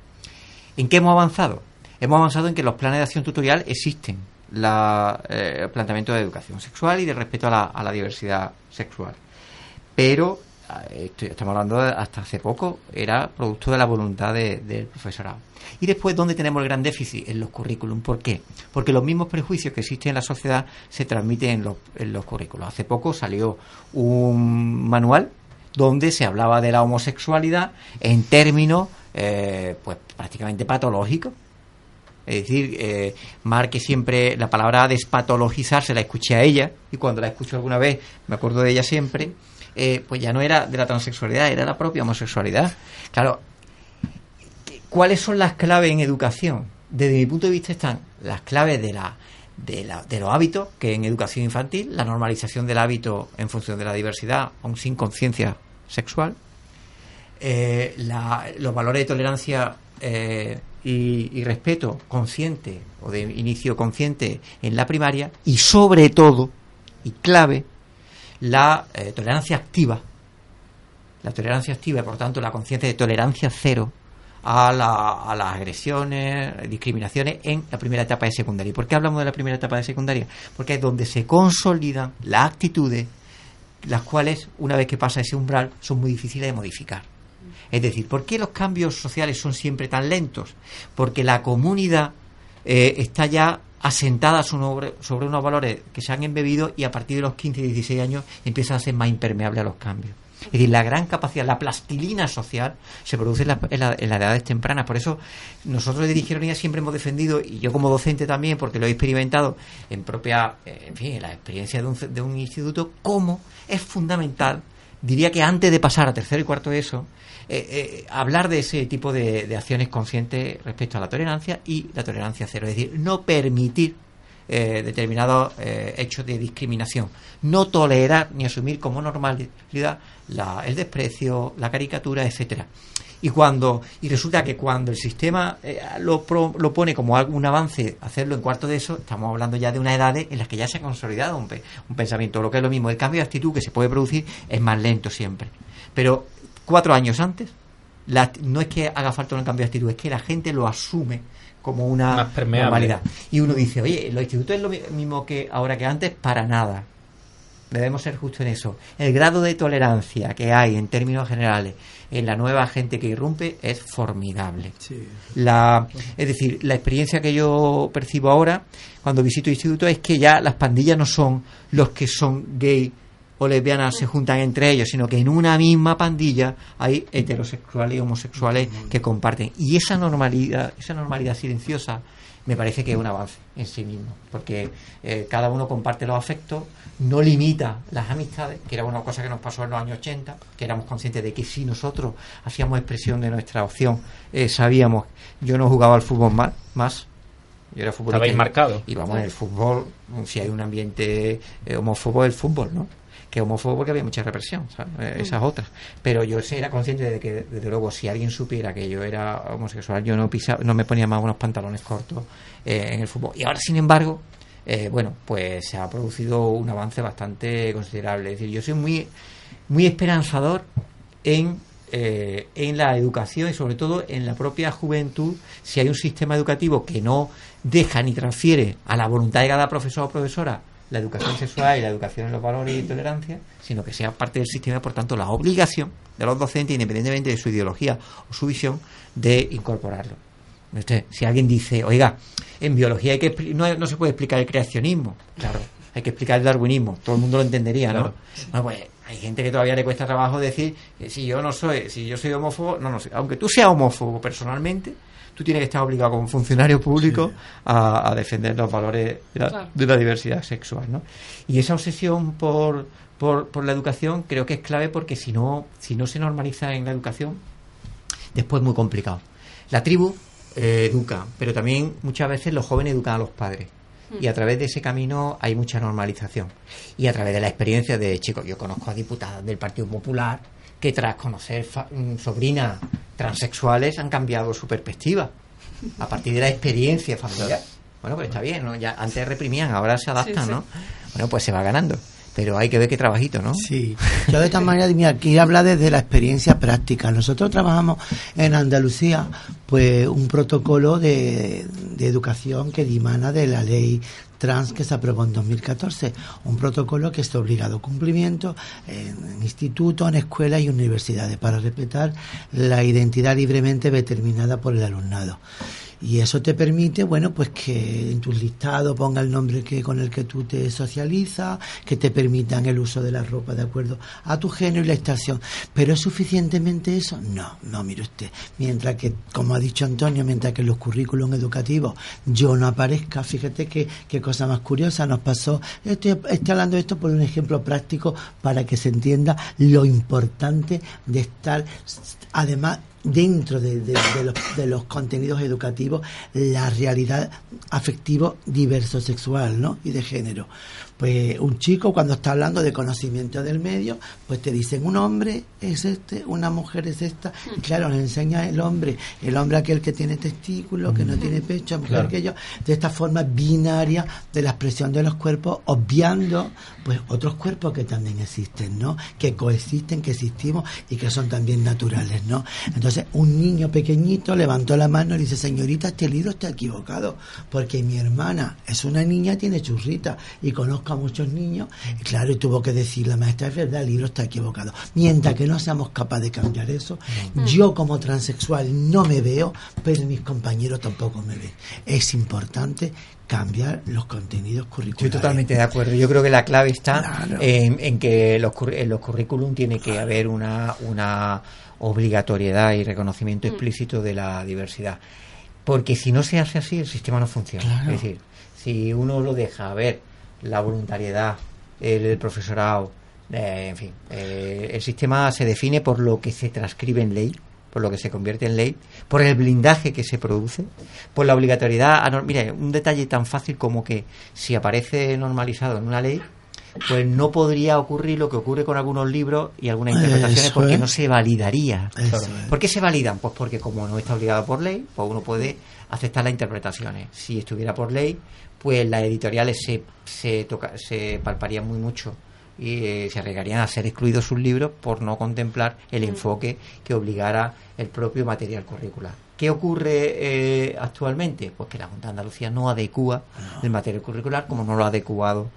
¿En qué hemos avanzado? Hemos avanzado en que los planes de acción tutorial existen la, eh, el planteamiento de educación sexual y de respeto a la, diversidad sexual. Pero eh, estoy- estamos hablando de hasta hace poco, era producto de la voluntad de- del profesorado. Y después, ¿dónde tenemos el gran déficit? En los currículum. ¿Por qué? Porque los mismos prejuicios que existen en la sociedad se transmiten en los, en los currículos. Hace poco salió un manual donde se hablaba de la homosexualidad en términos eh, pues prácticamente patológicos. Es decir, eh, Mar, que siempre la palabra despatologizar se la escuché a ella, y cuando la escucho alguna vez, me acuerdo de ella siempre, eh, pues ya no era de la transexualidad, era la propia homosexualidad. Claro, ¿cuáles son las claves en educación? Desde mi punto de vista están las claves de la de, la- de los hábitos, que en educación infantil, la normalización del hábito en función de la diversidad, aun sin conciencia sexual, eh, los valores de tolerancia eh, y, respeto consciente o de inicio consciente en la primaria y sobre todo y clave la eh, tolerancia activa la tolerancia activa y por tanto la conciencia de tolerancia cero a, la- a las agresiones, discriminaciones en la primera etapa de secundaria. ¿Y por qué hablamos de la primera etapa de secundaria? Porque es donde se consolidan las actitudes, las cuales, una vez que pasa ese umbral, son muy difíciles de modificar. Es decir, ¿por qué los cambios sociales son siempre tan lentos? Porque la comunidad eh, está ya asentada sobre, unos valores que se han embebido y a partir de los 15 y 16 años empiezan a ser más impermeables a los cambios. Es decir, la gran capacidad, la plastilina social se produce en, la- en la- en las edades tempranas. Por eso nosotros de Digironía siempre hemos defendido, y yo como docente también, porque lo he experimentado en propia, eh, en fin, en la experiencia de un, de un instituto, cómo es fundamental, diría que antes de pasar a tercero y cuarto de eso, eh, eh, hablar de ese tipo de, acciones conscientes respecto a la tolerancia y la tolerancia cero. Es decir, no permitir eh, determinados hechos de discriminación. No tolerar ni asumir como normalidad la- el desprecio, la caricatura, etcétera. Y cuando y resulta que cuando el sistema eh, lo, pro- lo pone como algún avance hacerlo en cuarto de eso, estamos hablando ya de una edad en las que ya se ha consolidado un, un pensamiento. Lo que es lo mismo, el cambio de actitud que se puede producir es más lento siempre. Pero cuatro años antes, la- no es que haga falta un cambio de actitud, es que la gente lo asume como una normalidad. Y uno dice, oye, los institutos es lo mi- mismo que ahora que antes, para nada. Debemos ser justos en eso. El grado de tolerancia que hay en términos generales en la nueva gente que irrumpe es formidable. La, es decir, la experiencia que yo percibo ahora cuando visito institutos es que ya las pandillas no son los que son gay o lesbianas se juntan entre ellos, sino que en una misma pandilla hay heterosexuales y homosexuales que comparten. Y esa normalidad, esa normalidad silenciosa me parece que es un avance en sí mismo, porque eh, cada uno comparte los afectos, no limita las amistades, que era una cosa que nos pasó en los años 80, que éramos conscientes de que si nosotros hacíamos expresión de nuestra opción, eh, sabíamos, yo no jugaba al fútbol más, más yo era futbolista. Estabais marcados. Y vamos, en el fútbol, si hay un ambiente eh, homófobo, el fútbol, ¿no? Que homófobo porque había mucha represión, ¿sabes? Eh, esas otras. Pero yo era consciente de que, desde luego, si alguien supiera que yo era homosexual, yo no pisaba, no me ponía más unos pantalones cortos eh, en el fútbol. Y ahora, sin embargo, eh, bueno, pues se ha producido un avance bastante considerable. Es decir, yo soy muy, muy esperanzador en, eh, en la educación y sobre todo en la propia juventud, si hay un sistema educativo que no deja ni transfiere a la voluntad de cada profesor o profesora la educación sexual y la educación en los valores y tolerancia, sino que sea parte del sistema por tanto la obligación de los docentes, independientemente de su ideología o su visión, de incorporarlo. Usted, si alguien dice, oiga, en biología hay que no, no se puede explicar el creacionismo, claro, hay que explicar el darwinismo, todo el mundo lo entendería, ¿no? Claro. Bueno, pues hay gente que todavía le cuesta trabajo decir que si yo no soy, si yo soy homófobo, no, no sé, aunque tú seas homófobo personalmente, tú tienes que estar obligado como funcionario público a, a defender los valores de la, Claro. de la diversidad sexual, ¿no? Y esa obsesión por, por, por la educación creo que es clave porque si no, si no se normaliza en la educación, después es muy complicado. La tribu eh, educa, pero también muchas veces los jóvenes educan a los padres. Y a través de ese camino hay mucha normalización. Y a través de la experiencia de chicos, yo conozco a diputadas del Partido Popular que tras conocer fa- mm, sobrinas transexuales han cambiado su perspectiva a partir de la experiencia familiar. Bueno, pues está bien, ¿no? Ya antes reprimían, ahora se adaptan, Sí, sí. ¿no? Bueno, pues se va ganando. Pero hay que ver qué trabajito, ¿no? Sí, yo de esta manera, mira, aquí habla desde la experiencia práctica. Nosotros trabajamos en Andalucía, pues un protocolo de, de educación que dimana de la ley trans que se aprobó en 2014. Un protocolo que es de obligado cumplimiento en institutos, en escuelas y universidades para respetar la identidad libremente determinada por el alumnado y eso te permite, bueno, pues que en tus listados ponga el nombre que con el que tú te socializas, que te permitan el uso de la ropa de acuerdo a tu género y la estación. Pero es suficientemente eso? No, no, mire usted. Mientras que, como ha dicho Antonio, mientras que en los currículums educativos yo no aparezca, fíjate que qué cosa más curiosa nos pasó. Estoy, estoy hablando de esto por un ejemplo práctico para que se entienda lo importante de estar, además, dentro de, los, de, los, contenidos educativos la realidad afectivo diverso sexual ¿no? y de género. Pues un chico cuando está hablando de conocimiento del medio, pues te dicen un hombre es este, una mujer es esta. Y claro, le enseña el hombre, el hombre aquel que tiene testículos, que no tiene pecho, mujer que yo, de esta forma binaria de la expresión de los cuerpos, obviando pues otros cuerpos que también existen, ¿no? Que coexisten, que existimos y que son también naturales, ¿no? Entonces, un niño pequeñito levantó la mano y dice, señorita, este libro está equivocado, porque mi hermana es una niña, tiene churrita y conozco a muchos niños, y claro, y tuvo que decir la maestra, es verdad, el libro está equivocado. Mientras que no seamos capaces de cambiar eso, yo como transexual no me veo, pero mis compañeros tampoco me ven. Es importante cambiar los contenidos curriculares. Estoy totalmente de acuerdo. Yo creo que la clave está en, que los, en los currículum tiene que haber una, una obligatoriedad y reconocimiento mm. explícito de la diversidad. Porque si no se hace así, el sistema no funciona. Es decir, si uno lo deja a ver la voluntariedad, el, profesorado, eh, en fin, eh, el sistema se define por lo que se transcribe en ley, por lo que se convierte en ley, por el blindaje que se produce, por la obligatoriedad. Mire, un detalle tan fácil como que si aparece normalizado en una ley, pues no podría ocurrir lo que ocurre con algunos libros y algunas interpretaciones porque no se validaría. ¿Por qué se validan? Pues porque como no está obligado por ley, pues uno puede aceptar las interpretaciones. Si estuviera por ley, pues las editoriales se, se, toca, se palparían muy mucho y eh, se arriesgarían a ser excluidos sus libros por no contemplar el mm. enfoque que obligara el propio material curricular. ¿Qué ocurre eh, actualmente? Pues que la Junta de Andalucía no adecua el material curricular como no lo ha adecuado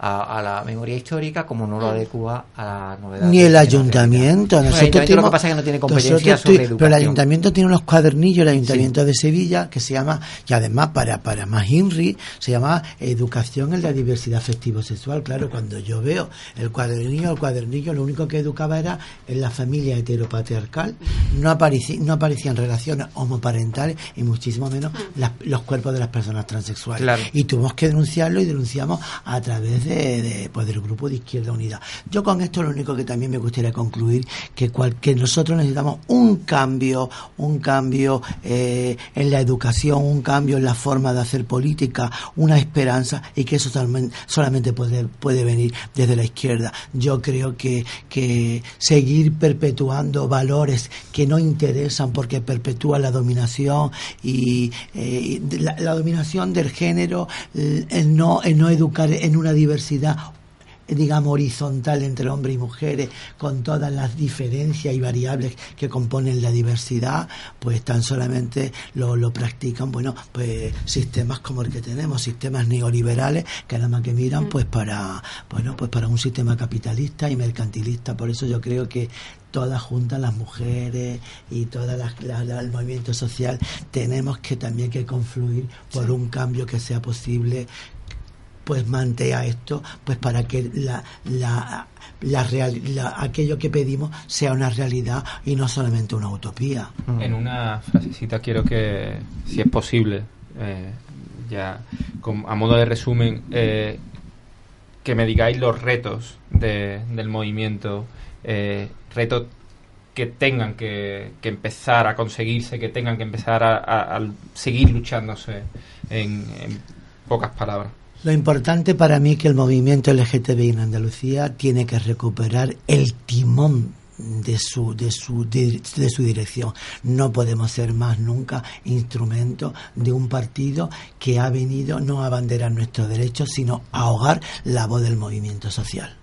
a, la memoria histórica como no lo mm. adecua a la novedad. Ni el ayuntamiento. Nosotros lo que pasa es que no tiene competencia sobre educación. Pero el ayuntamiento tiene unos cuadernillos, el ayuntamiento de Sevilla, que se llama, y además para, para más INRI, se llama Educación en la diversidad afectivo-sexual. Claro, cuando yo veo el cuadernillo, el cuadernillo lo único que educaba era en la familia heteropatriarcal, no, aparecía, no aparecían relaciones homoparentales y muchísimo menos mm. los cuerpos de las personas transexuales. Y tuvimos que denunciarlo y denunciamos a través de de, pues, del grupo de Izquierda Unida. Yo con esto lo único que también me gustaría concluir que, que nosotros necesitamos un cambio, un cambio eh, en la educación, un cambio en la forma de hacer política, una esperanza y que eso solamente puede, puede venir desde la izquierda. Yo creo que, que seguir perpetuando valores que no interesan porque perpetúan la dominación y eh, la, dominación del género, el no, el no educar en una diversidad digamos, horizontal entre hombres y mujeres, con todas las diferencias y variables que componen la diversidad, pues tan solamente lo, lo practican, bueno, pues sistemas como el que tenemos, sistemas neoliberales, que nada más que miran, pues para, bueno, pues para un sistema capitalista y mercantilista. Por eso yo creo que todas juntas las mujeres y todo el movimiento social tenemos que también que confluir por un cambio que sea posible pues mantea esto pues para que la, la, la, aquello que pedimos sea una realidad y no solamente una utopía. Mm. En una frasecita quiero que, si es posible, eh, ya a modo de resumen, eh, que me digáis los retos de, del movimiento, eh, retos que tengan que, empezar a conseguirse, que tengan que empezar a, seguir luchándose en pocas palabras. Lo importante para mí es que el movimiento LGTBI en Andalucía tiene que recuperar el timón de su, de su, de, su dirección. No podemos ser más nunca instrumento de un partido que ha venido no a abanderar nuestros derechos, sino a ahogar la voz del movimiento social.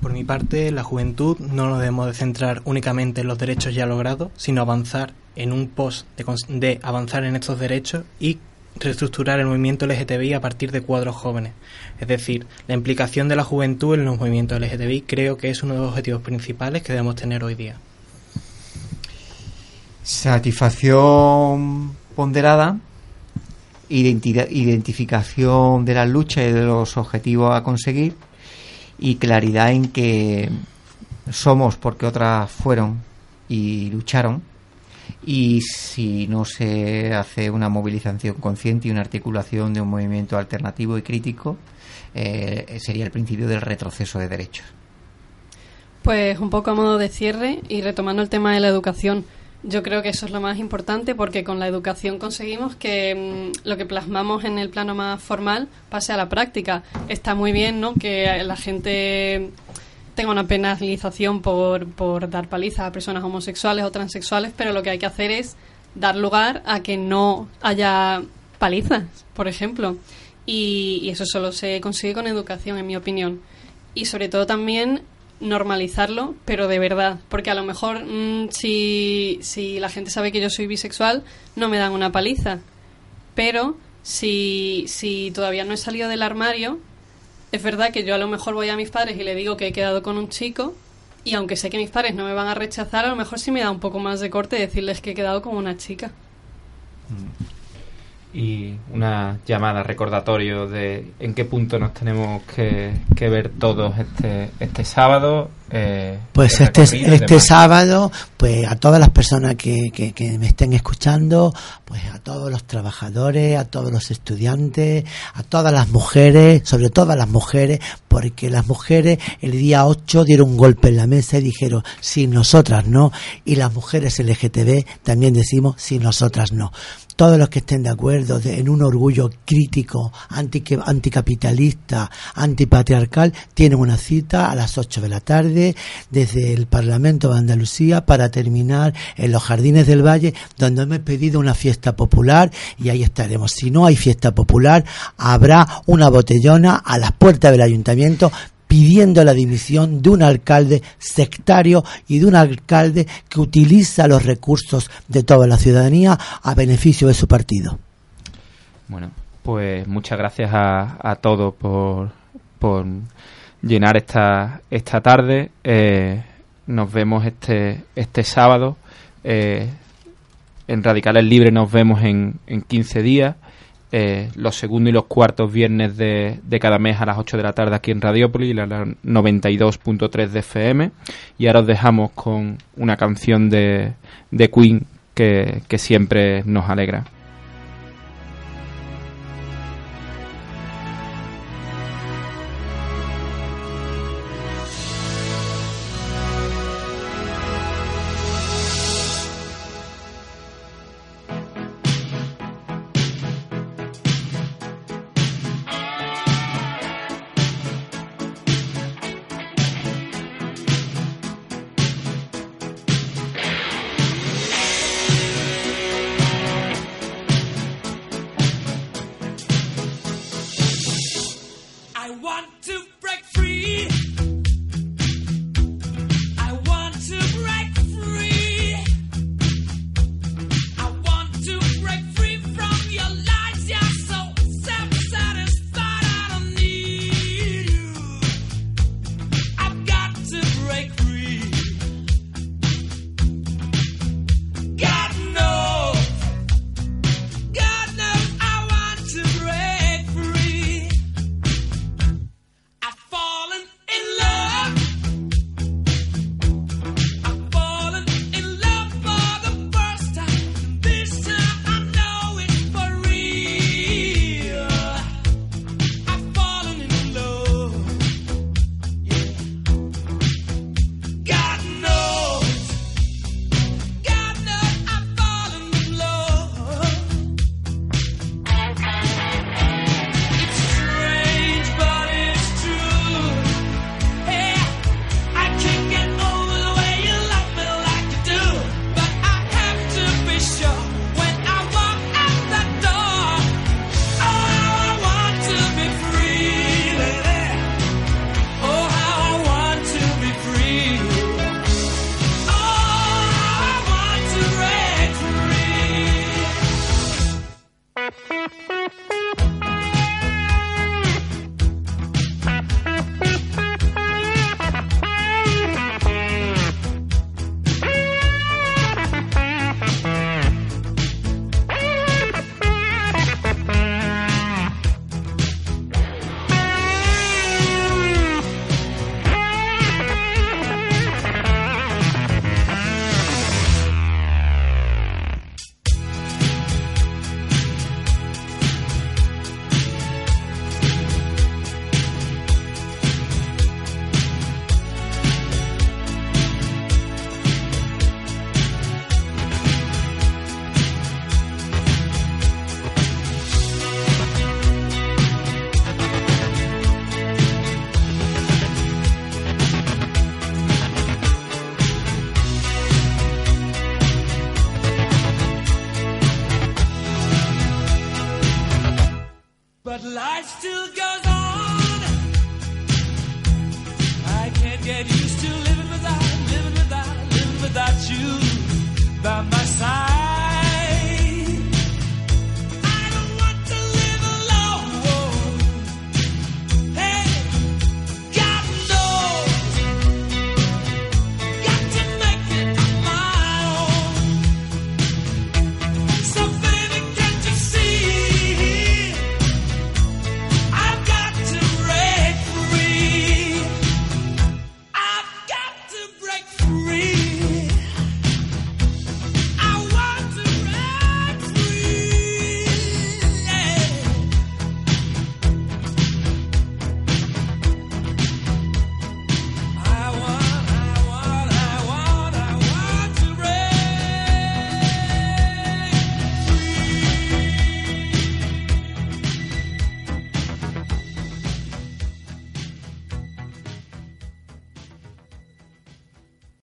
Por mi parte, la juventud no nos debemos de centrar únicamente en los derechos ya logrados, sino avanzar en un post de, de avanzar en estos derechos y reestructurar el movimiento LGTBI a partir de cuadros jóvenes. Es decir, la implicación de la juventud en los movimientos LGTBI creo que es uno de los objetivos principales que debemos tener hoy día. Satisfacción ponderada, identificación de la lucha y de los objetivos a conseguir y claridad en que somos porque otras fueron y lucharon y si no se hace una movilización consciente y una articulación de un movimiento alternativo y crítico, eh, sería el principio del retroceso de derechos. Pues un poco a modo de cierre y retomando el tema de la educación. Yo creo que eso es lo más importante porque con la educación conseguimos que mm, lo que plasmamos en el plano más formal pase a la práctica. Está muy bien, ¿no? Que la gente tenga una penalización por, por dar palizas a personas homosexuales o transexuales, pero lo que hay que hacer es dar lugar a que no haya palizas, por ejemplo. Y, y eso solo se consigue con educación, en mi opinión. Y sobre todo también normalizarlo, pero de verdad, porque a lo mejor mm, si, si la gente sabe que yo soy bisexual, no me dan una paliza, pero si, si todavía no he salido del armario, es verdad que yo a lo mejor voy a mis padres y le digo que he quedado con un chico, y aunque sé que mis padres no me van a rechazar, a lo mejor sí me da un poco más de corte decirles que he quedado con una chica. Mm y una llamada recordatorio de en qué punto nos tenemos que, ver todos este, este sábado. Eh, pues este, este sábado, pues a todas las personas que, que, que, me estén escuchando, pues a todos los trabajadores, a todos los estudiantes, a todas las mujeres, sobre todo a las mujeres, porque las mujeres el día 8 dieron un golpe en la mesa y dijeron, si nosotras no, y las mujeres LGTB también decimos, si nosotras no todos los que estén de acuerdo en un orgullo crítico, anti, anticapitalista, antipatriarcal, tienen una cita a las 8 de la tarde desde el Parlamento de Andalucía para terminar en los Jardines del Valle, donde hemos pedido una fiesta popular y ahí estaremos. Si no hay fiesta popular, habrá una botellona a las puertas del ayuntamiento pidiendo la dimisión de un alcalde sectario y de un alcalde que utiliza los recursos de toda la ciudadanía a beneficio de su partido. Bueno, pues muchas gracias a, todos por, por, llenar esta, esta tarde. Eh, nos vemos este, este sábado. Eh, en Radicales Libres nos vemos en, en 15 días. Eh, los segundos y los cuartos viernes de, de, cada mes a las 8 de la tarde aquí en Radiópolis, la 92.3 de FM. Y ahora os dejamos con una canción de, de Queen que, que siempre nos alegra.